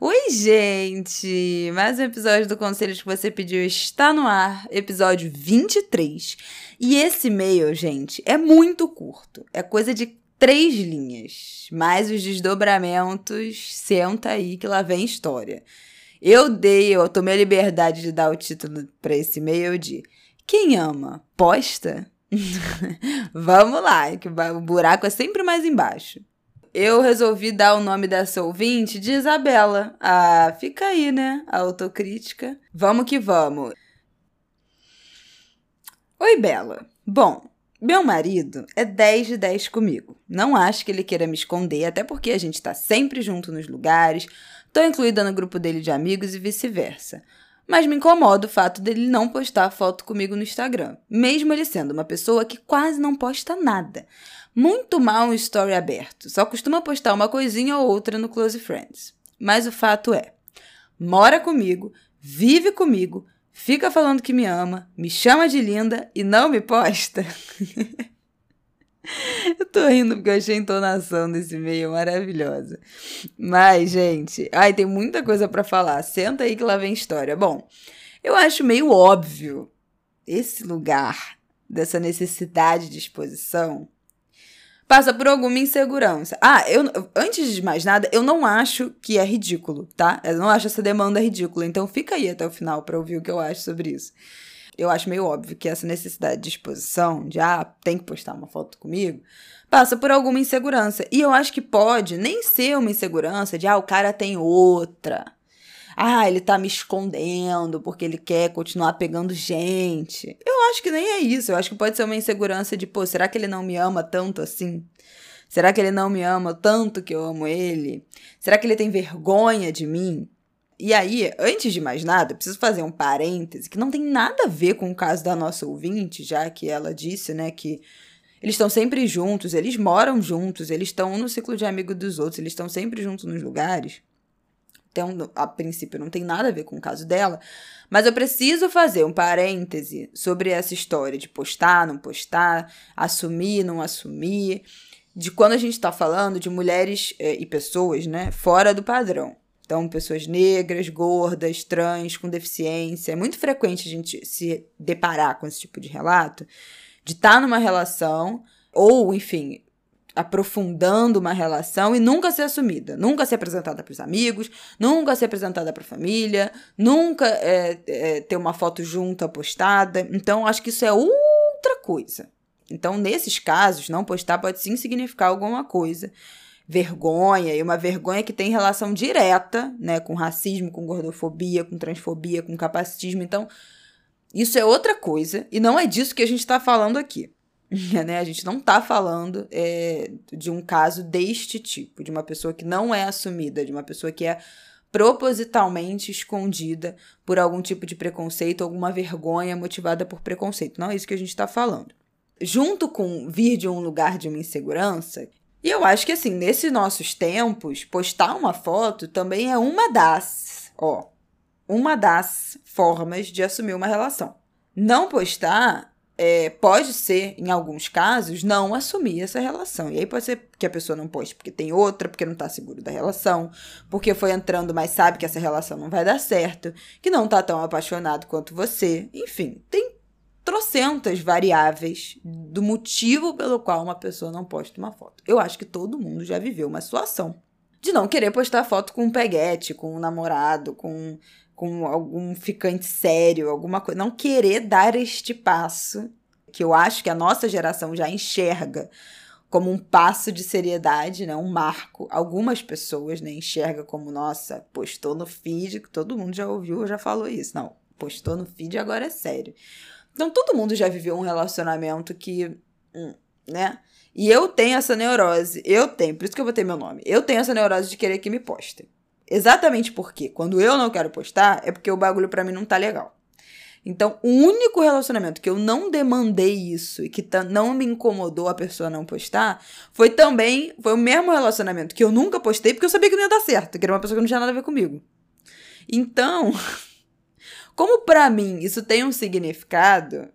Oi, gente! Mais um episódio do Conselhos que você pediu está no ar, episódio 23. E esse e-mail, gente, é muito curto. É coisa de três linhas. Mais os desdobramentos, senta aí que lá vem história. Eu dei, eu tomei a liberdade de dar o título para esse e-mail de Quem ama, posta? Vamos lá, que o buraco é sempre mais embaixo. Eu resolvi dar o nome dessa ouvinte de Isabela. Ah, fica aí, né? A autocrítica. Vamos que vamos. Oi, Bela. Bom, meu marido é 10 de 10 comigo. Não acho que ele queira me esconder, até porque a gente tá sempre junto nos lugares, tô incluída no grupo dele de amigos e vice-versa. Mas me incomoda o fato dele não postar foto comigo no Instagram, mesmo ele sendo uma pessoa que quase não posta nada. Muito mal um story aberto, só costuma postar uma coisinha ou outra no Close Friends. Mas o fato é, mora comigo, vive comigo, fica falando que me ama, me chama de linda e não me posta. Eu tô rindo porque eu achei a entonação desse e-mail maravilhosa. Mas, gente, ai, tem muita coisa para falar. Senta aí que lá vem história. Bom, eu acho meio óbvio esse lugar dessa necessidade de exposição passa por alguma insegurança. Ah, eu antes de mais nada, eu não acho que é ridículo, tá? Eu não acho essa demanda ridícula. Então fica aí até o final para ouvir o que eu acho sobre isso eu acho meio óbvio que essa necessidade de exposição, de ah, tem que postar uma foto comigo, passa por alguma insegurança. E eu acho que pode nem ser uma insegurança de ah, o cara tem outra. Ah, ele tá me escondendo porque ele quer continuar pegando gente. Eu acho que nem é isso. Eu acho que pode ser uma insegurança de, pô, será que ele não me ama tanto assim? Será que ele não me ama tanto que eu amo ele? Será que ele tem vergonha de mim? E aí, antes de mais nada, preciso fazer um parêntese que não tem nada a ver com o caso da nossa ouvinte, já que ela disse, né, que eles estão sempre juntos, eles moram juntos, eles estão no ciclo de amigo dos outros, eles estão sempre juntos nos lugares. Então, a princípio, não tem nada a ver com o caso dela. Mas eu preciso fazer um parêntese sobre essa história de postar, não postar, assumir, não assumir, de quando a gente está falando de mulheres eh, e pessoas, né, fora do padrão. Então, pessoas negras, gordas, trans, com deficiência. É muito frequente a gente se deparar com esse tipo de relato, de estar numa relação, ou, enfim, aprofundando uma relação e nunca ser assumida, nunca ser apresentada para os amigos, nunca ser apresentada para a família, nunca é, é, ter uma foto junta postada. Então, acho que isso é outra coisa. Então, nesses casos, não postar pode sim significar alguma coisa vergonha, e uma vergonha que tem relação direta, né, com racismo, com gordofobia, com transfobia, com capacitismo. Então, isso é outra coisa, e não é disso que a gente está falando aqui. né? A gente não está falando é, de um caso deste tipo, de uma pessoa que não é assumida, de uma pessoa que é propositalmente escondida por algum tipo de preconceito, alguma vergonha motivada por preconceito. Não é isso que a gente está falando. Junto com vir de um lugar de uma insegurança, e eu acho que, assim, nesses nossos tempos, postar uma foto também é uma das, ó, uma das formas de assumir uma relação. Não postar é, pode ser, em alguns casos, não assumir essa relação. E aí pode ser que a pessoa não poste porque tem outra, porque não tá seguro da relação, porque foi entrando, mas sabe que essa relação não vai dar certo, que não tá tão apaixonado quanto você. Enfim, tem trocentas variáveis do motivo pelo qual uma pessoa não posta uma foto. Eu acho que todo mundo já viveu uma situação de não querer postar foto com um peguete, com um namorado, com, com algum ficante sério, alguma coisa. Não querer dar este passo, que eu acho que a nossa geração já enxerga como um passo de seriedade, né? um marco. Algumas pessoas né, enxergam como, nossa, postou no feed, que todo mundo já ouviu, já falou isso. Não, postou no feed agora é sério. Então todo mundo já viveu um relacionamento que, hum, né? E eu tenho essa neurose, eu tenho, por isso que eu botei meu nome. Eu tenho essa neurose de querer que me postem. Exatamente porque quando eu não quero postar é porque o bagulho para mim não tá legal. Então, o único relacionamento que eu não demandei isso e que não me incomodou a pessoa não postar foi também, foi o mesmo relacionamento que eu nunca postei porque eu sabia que não ia dar certo, que era uma pessoa que não tinha nada a ver comigo. Então, como para mim isso tem um significado,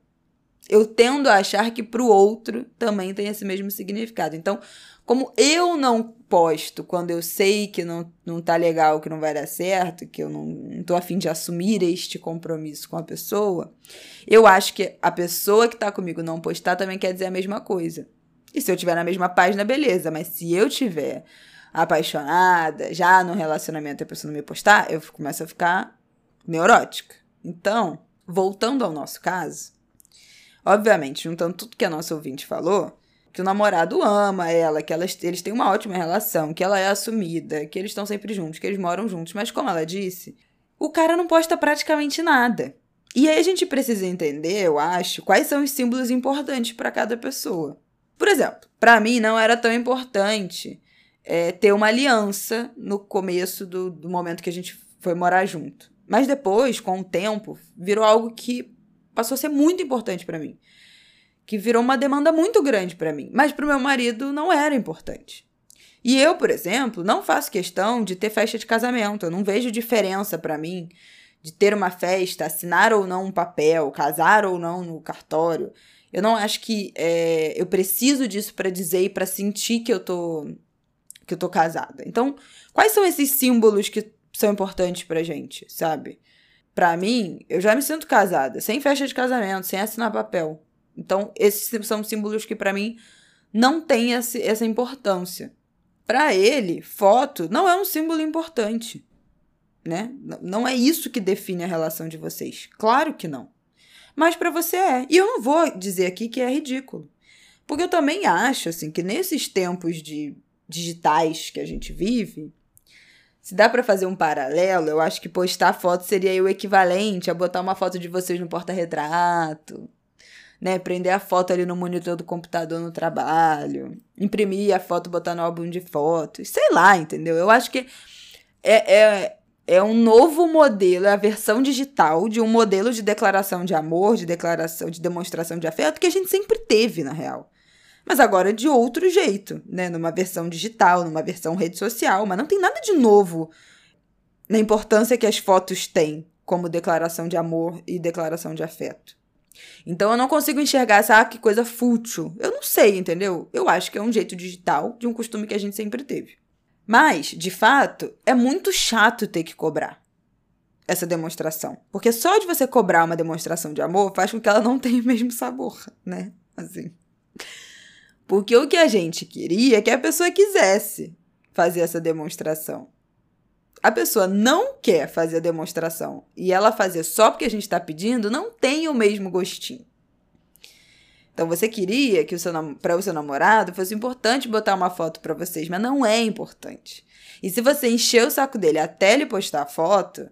eu tendo a achar que pro outro também tem esse mesmo significado. Então, como eu não posto quando eu sei que não, não tá legal, que não vai dar certo, que eu não, não tô afim de assumir este compromisso com a pessoa, eu acho que a pessoa que tá comigo não postar também quer dizer a mesma coisa. E se eu tiver na mesma página, beleza, mas se eu tiver apaixonada, já no relacionamento e a pessoa não me postar, eu começo a ficar neurótica. Então, voltando ao nosso caso, obviamente, juntando tudo que a nossa ouvinte falou, que o namorado ama ela, que elas, eles têm uma ótima relação, que ela é assumida, que eles estão sempre juntos, que eles moram juntos. Mas como ela disse, o cara não posta praticamente nada. E aí a gente precisa entender, eu acho, quais são os símbolos importantes para cada pessoa. Por exemplo, para mim não era tão importante é, ter uma aliança no começo do, do momento que a gente foi morar junto. Mas depois, com o tempo, virou algo que passou a ser muito importante para mim que virou uma demanda muito grande para mim, mas para o meu marido não era importante. E eu, por exemplo, não faço questão de ter festa de casamento, eu não vejo diferença para mim de ter uma festa, assinar ou não um papel, casar ou não no cartório. Eu não acho que é, eu preciso disso para dizer e para sentir que eu tô que eu tô casada. Então, quais são esses símbolos que são importantes pra gente, sabe? Para mim, eu já me sinto casada, sem festa de casamento, sem assinar papel. Então, esses são símbolos que para mim não têm essa importância. Para ele, foto não é um símbolo importante, né? Não é isso que define a relação de vocês. Claro que não. Mas para você é. E eu não vou dizer aqui que é ridículo. Porque eu também acho assim que nesses tempos de digitais que a gente vive, se dá para fazer um paralelo, eu acho que postar foto seria o equivalente a botar uma foto de vocês no porta-retrato, né? Prender a foto ali no monitor do computador no trabalho, imprimir a foto, botar no álbum de fotos, sei lá, entendeu? Eu acho que é, é, é um novo modelo, é a versão digital de um modelo de declaração de amor, de declaração, de demonstração de afeto que a gente sempre teve, na real. Mas agora de outro jeito, né? Numa versão digital, numa versão rede social, mas não tem nada de novo na importância que as fotos têm como declaração de amor e declaração de afeto. Então eu não consigo enxergar essa ah, que coisa fútil. Eu não sei, entendeu? Eu acho que é um jeito digital de um costume que a gente sempre teve. Mas, de fato, é muito chato ter que cobrar essa demonstração. Porque só de você cobrar uma demonstração de amor faz com que ela não tenha o mesmo sabor, né? Assim. Porque o que a gente queria é que a pessoa quisesse fazer essa demonstração a pessoa não quer fazer a demonstração e ela fazer só porque a gente está pedindo, não tem o mesmo gostinho. Então você queria que para o seu namorado fosse importante botar uma foto para vocês, mas não é importante. E se você encher o saco dele até ele postar a foto,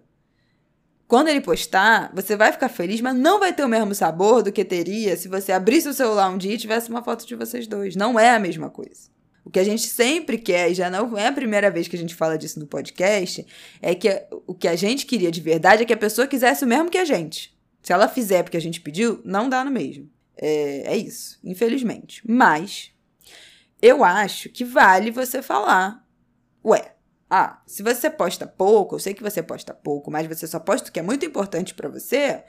quando ele postar, você vai ficar feliz, mas não vai ter o mesmo sabor do que teria se você abrisse o celular um dia e tivesse uma foto de vocês dois. Não é a mesma coisa. O que a gente sempre quer, e já não é a primeira vez que a gente fala disso no podcast, é que o que a gente queria de verdade é que a pessoa quisesse o mesmo que a gente. Se ela fizer porque a gente pediu, não dá no mesmo. É, é isso, infelizmente. Mas eu acho que vale você falar. Ué, ah, se você posta pouco, eu sei que você posta pouco, mas você só posta o que é muito importante para você,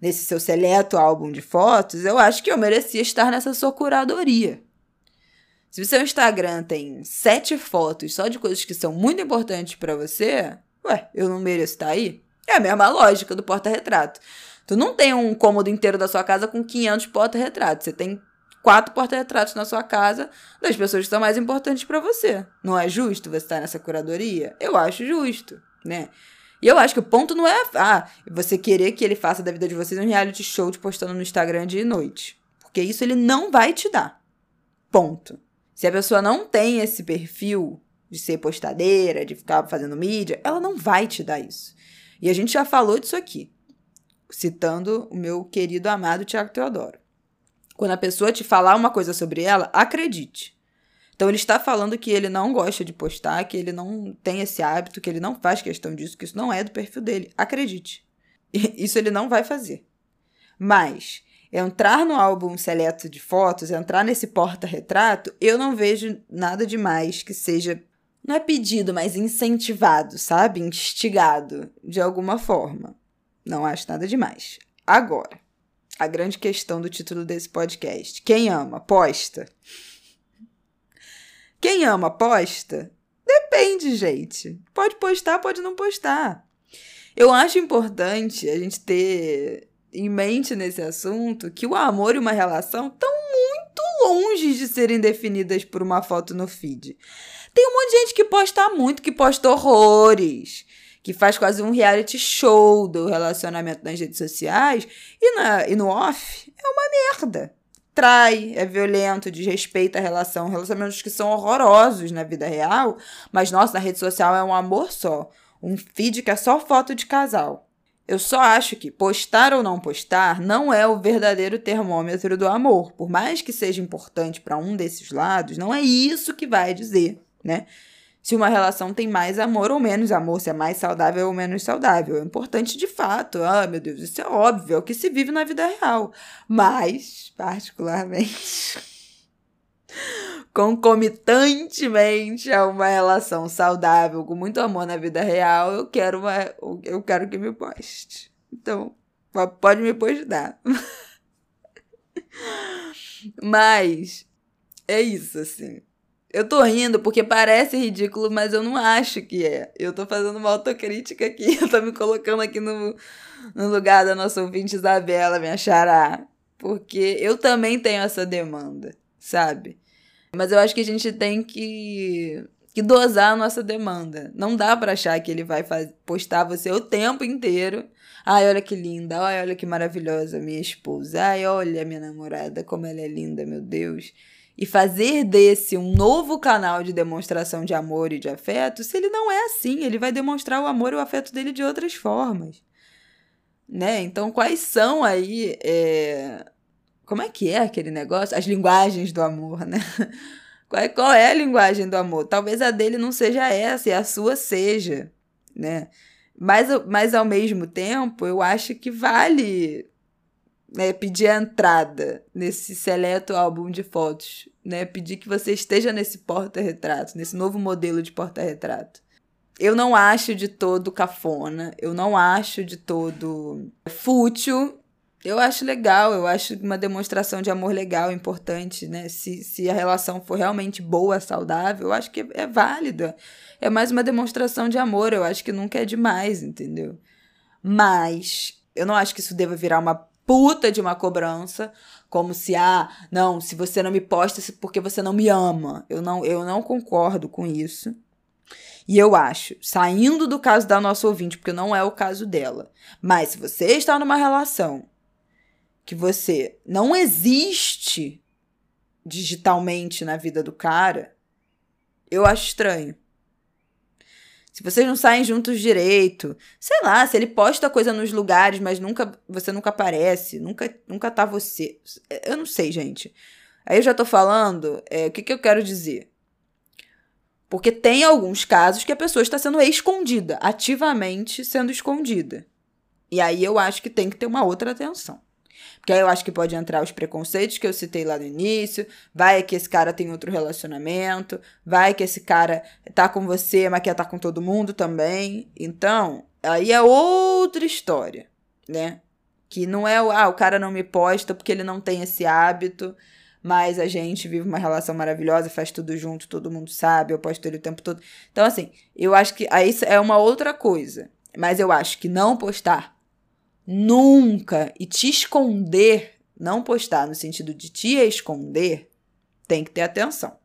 nesse seu seleto álbum de fotos, eu acho que eu merecia estar nessa sua curadoria. Se o seu Instagram tem sete fotos só de coisas que são muito importantes para você, ué, eu não mereço estar aí? É a mesma lógica do porta-retrato. Tu não tem um cômodo inteiro da sua casa com 500 porta-retratos. Você tem quatro porta-retratos na sua casa das pessoas que são mais importantes para você. Não é justo você estar nessa curadoria? Eu acho justo, né? E eu acho que o ponto não é ah, você querer que ele faça da vida de vocês um reality show de postando no Instagram de noite. Porque isso ele não vai te dar. Ponto. Se a pessoa não tem esse perfil de ser postadeira, de ficar fazendo mídia, ela não vai te dar isso. E a gente já falou disso aqui, citando o meu querido amado Tiago Teodoro. Quando a pessoa te falar uma coisa sobre ela, acredite. Então ele está falando que ele não gosta de postar, que ele não tem esse hábito, que ele não faz questão disso, que isso não é do perfil dele. Acredite. Isso ele não vai fazer. Mas entrar no álbum seleto de fotos, entrar nesse porta-retrato, eu não vejo nada demais que seja não é pedido, mas incentivado, sabe? Instigado de alguma forma. Não acho nada demais. Agora, a grande questão do título desse podcast: quem ama, posta. Quem ama posta? Depende, gente. Pode postar, pode não postar. Eu acho importante a gente ter em mente nesse assunto que o amor e uma relação estão muito longe de serem definidas por uma foto no feed. Tem um monte de gente que posta muito, que posta horrores, que faz quase um reality show do relacionamento nas redes sociais e, na, e no off é uma merda trai, é violento, desrespeita a relação, relacionamentos que são horrorosos na vida real, mas nossa, na rede social é um amor só, um feed que é só foto de casal. Eu só acho que postar ou não postar não é o verdadeiro termômetro do amor. Por mais que seja importante para um desses lados, não é isso que vai dizer, né? Se uma relação tem mais amor ou menos amor, se é mais saudável ou menos saudável. É importante de fato. Ah, meu Deus, isso é óbvio, é o que se vive na vida real. Mas, particularmente, concomitantemente a uma relação saudável, com muito amor na vida real, eu quero uma, eu quero que me poste. Então, pode me postar. Mas é isso assim. Eu tô rindo porque parece ridículo, mas eu não acho que é. Eu tô fazendo uma autocrítica aqui. Eu tô me colocando aqui no, no lugar da nossa ouvinte Isabela, minha xará. Porque eu também tenho essa demanda, sabe? Mas eu acho que a gente tem que, que dosar a nossa demanda. Não dá para achar que ele vai faz, postar você o tempo inteiro. Ai, olha que linda. Ai, olha que maravilhosa minha esposa. Ai, olha minha namorada, como ela é linda, meu Deus e fazer desse um novo canal de demonstração de amor e de afeto, se ele não é assim, ele vai demonstrar o amor e o afeto dele de outras formas. Né? Então, quais são aí. É... Como é que é aquele negócio? As linguagens do amor, né? Qual é, qual é a linguagem do amor? Talvez a dele não seja essa e a sua seja, né? Mas, mas ao mesmo tempo, eu acho que vale né, pedir a entrada nesse seleto álbum de fotos, né, pedir que você esteja nesse porta-retrato, nesse novo modelo de porta-retrato. Eu não acho de todo cafona, eu não acho de todo fútil. Eu acho legal, eu acho uma demonstração de amor legal, importante, né? Se, se a relação for realmente boa, saudável, eu acho que é, é válida. É mais uma demonstração de amor, eu acho que nunca é demais, entendeu? Mas eu não acho que isso deva virar uma puta de uma cobrança, como se ah, não, se você não me posta é porque você não me ama. Eu não, eu não concordo com isso. E eu acho, saindo do caso da nossa ouvinte, porque não é o caso dela, mas se você está numa relação que você não existe digitalmente na vida do cara, eu acho estranho. Se vocês não saem juntos direito, sei lá, se ele posta coisa nos lugares, mas nunca você nunca aparece, nunca nunca tá você. Eu não sei, gente. Aí eu já tô falando, é, o que, que eu quero dizer? Porque tem alguns casos que a pessoa está sendo escondida, ativamente sendo escondida. E aí eu acho que tem que ter uma outra atenção. Porque aí eu acho que pode entrar os preconceitos que eu citei lá no início. Vai que esse cara tem outro relacionamento. Vai que esse cara tá com você, mas quer tá com todo mundo também. Então, aí é outra história, né? Que não é o, ah, o cara não me posta porque ele não tem esse hábito, mas a gente vive uma relação maravilhosa, faz tudo junto, todo mundo sabe, eu posto ele o tempo todo. Então, assim, eu acho que aí é uma outra coisa. Mas eu acho que não postar nunca e te esconder, não postar no sentido de te esconder, tem que ter atenção.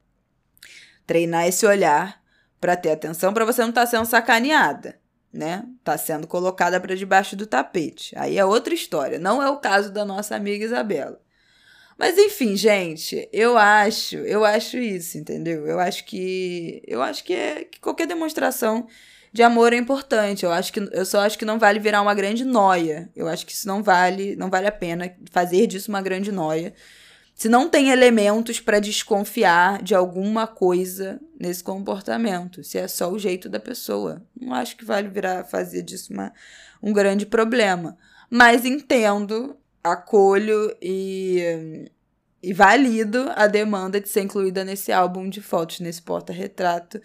Treinar esse olhar para ter atenção para você não estar tá sendo sacaneada, né? Tá sendo colocada para debaixo do tapete. Aí é outra história, não é o caso da nossa amiga Isabela. Mas enfim, gente, eu acho, eu acho isso, entendeu? Eu acho que eu acho que é que qualquer demonstração de amor é importante. Eu acho que eu só acho que não vale virar uma grande noia. Eu acho que isso não vale, não vale a pena fazer disso uma grande noia. se não tem elementos para desconfiar de alguma coisa nesse comportamento, se é só o jeito da pessoa. Não acho que vale virar fazer disso uma, um grande problema. Mas entendo, acolho e, e valido a demanda de ser incluída nesse álbum de fotos, nesse porta-retrato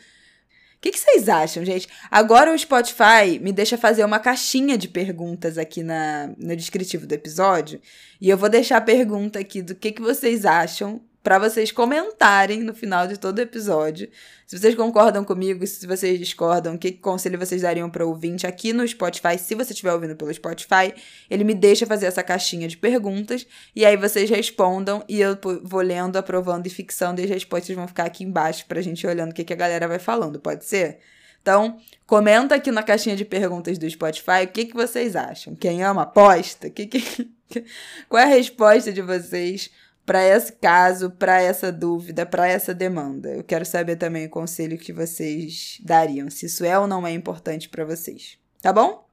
que, que vocês acham, gente? Agora o Spotify me deixa fazer uma caixinha de perguntas aqui na, no descritivo do episódio. E eu vou deixar a pergunta aqui do que, que vocês acham para vocês comentarem no final de todo episódio. Se vocês concordam comigo, se vocês discordam, que conselho vocês dariam para ouvinte aqui no Spotify, se você estiver ouvindo pelo Spotify, ele me deixa fazer essa caixinha de perguntas e aí vocês respondam e eu vou lendo, aprovando e fixando e as respostas vão ficar aqui embaixo pra gente olhando o que, que a galera vai falando, pode ser? Então, comenta aqui na caixinha de perguntas do Spotify o que, que vocês acham. Quem ama, aposta. Que, que, qual é a resposta de vocês para esse caso, para essa dúvida, para essa demanda. Eu quero saber também o conselho que vocês dariam, se isso é ou não é importante para vocês. Tá bom?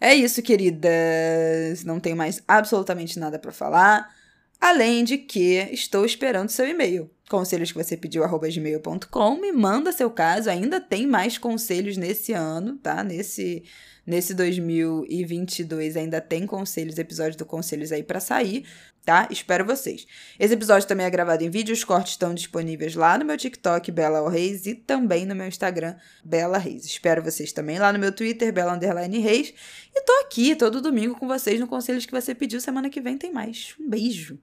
É isso, queridas. Não tenho mais absolutamente nada para falar. Além de que estou esperando seu e-mail. Conselhos que você pediu, arroba gmail.com. Me manda seu caso. Ainda tem mais conselhos nesse ano, tá? Nesse Nesse 2022 ainda tem conselhos, episódios do Conselhos aí para sair, tá? Espero vocês. Esse episódio também é gravado em vídeo, os cortes estão disponíveis lá no meu TikTok, Bela Reis, e também no meu Instagram, Bela Reis. Espero vocês também lá no meu Twitter, Bela Underline Reis. E tô aqui todo domingo com vocês no Conselhos que você pediu. Semana que vem tem mais. Um beijo.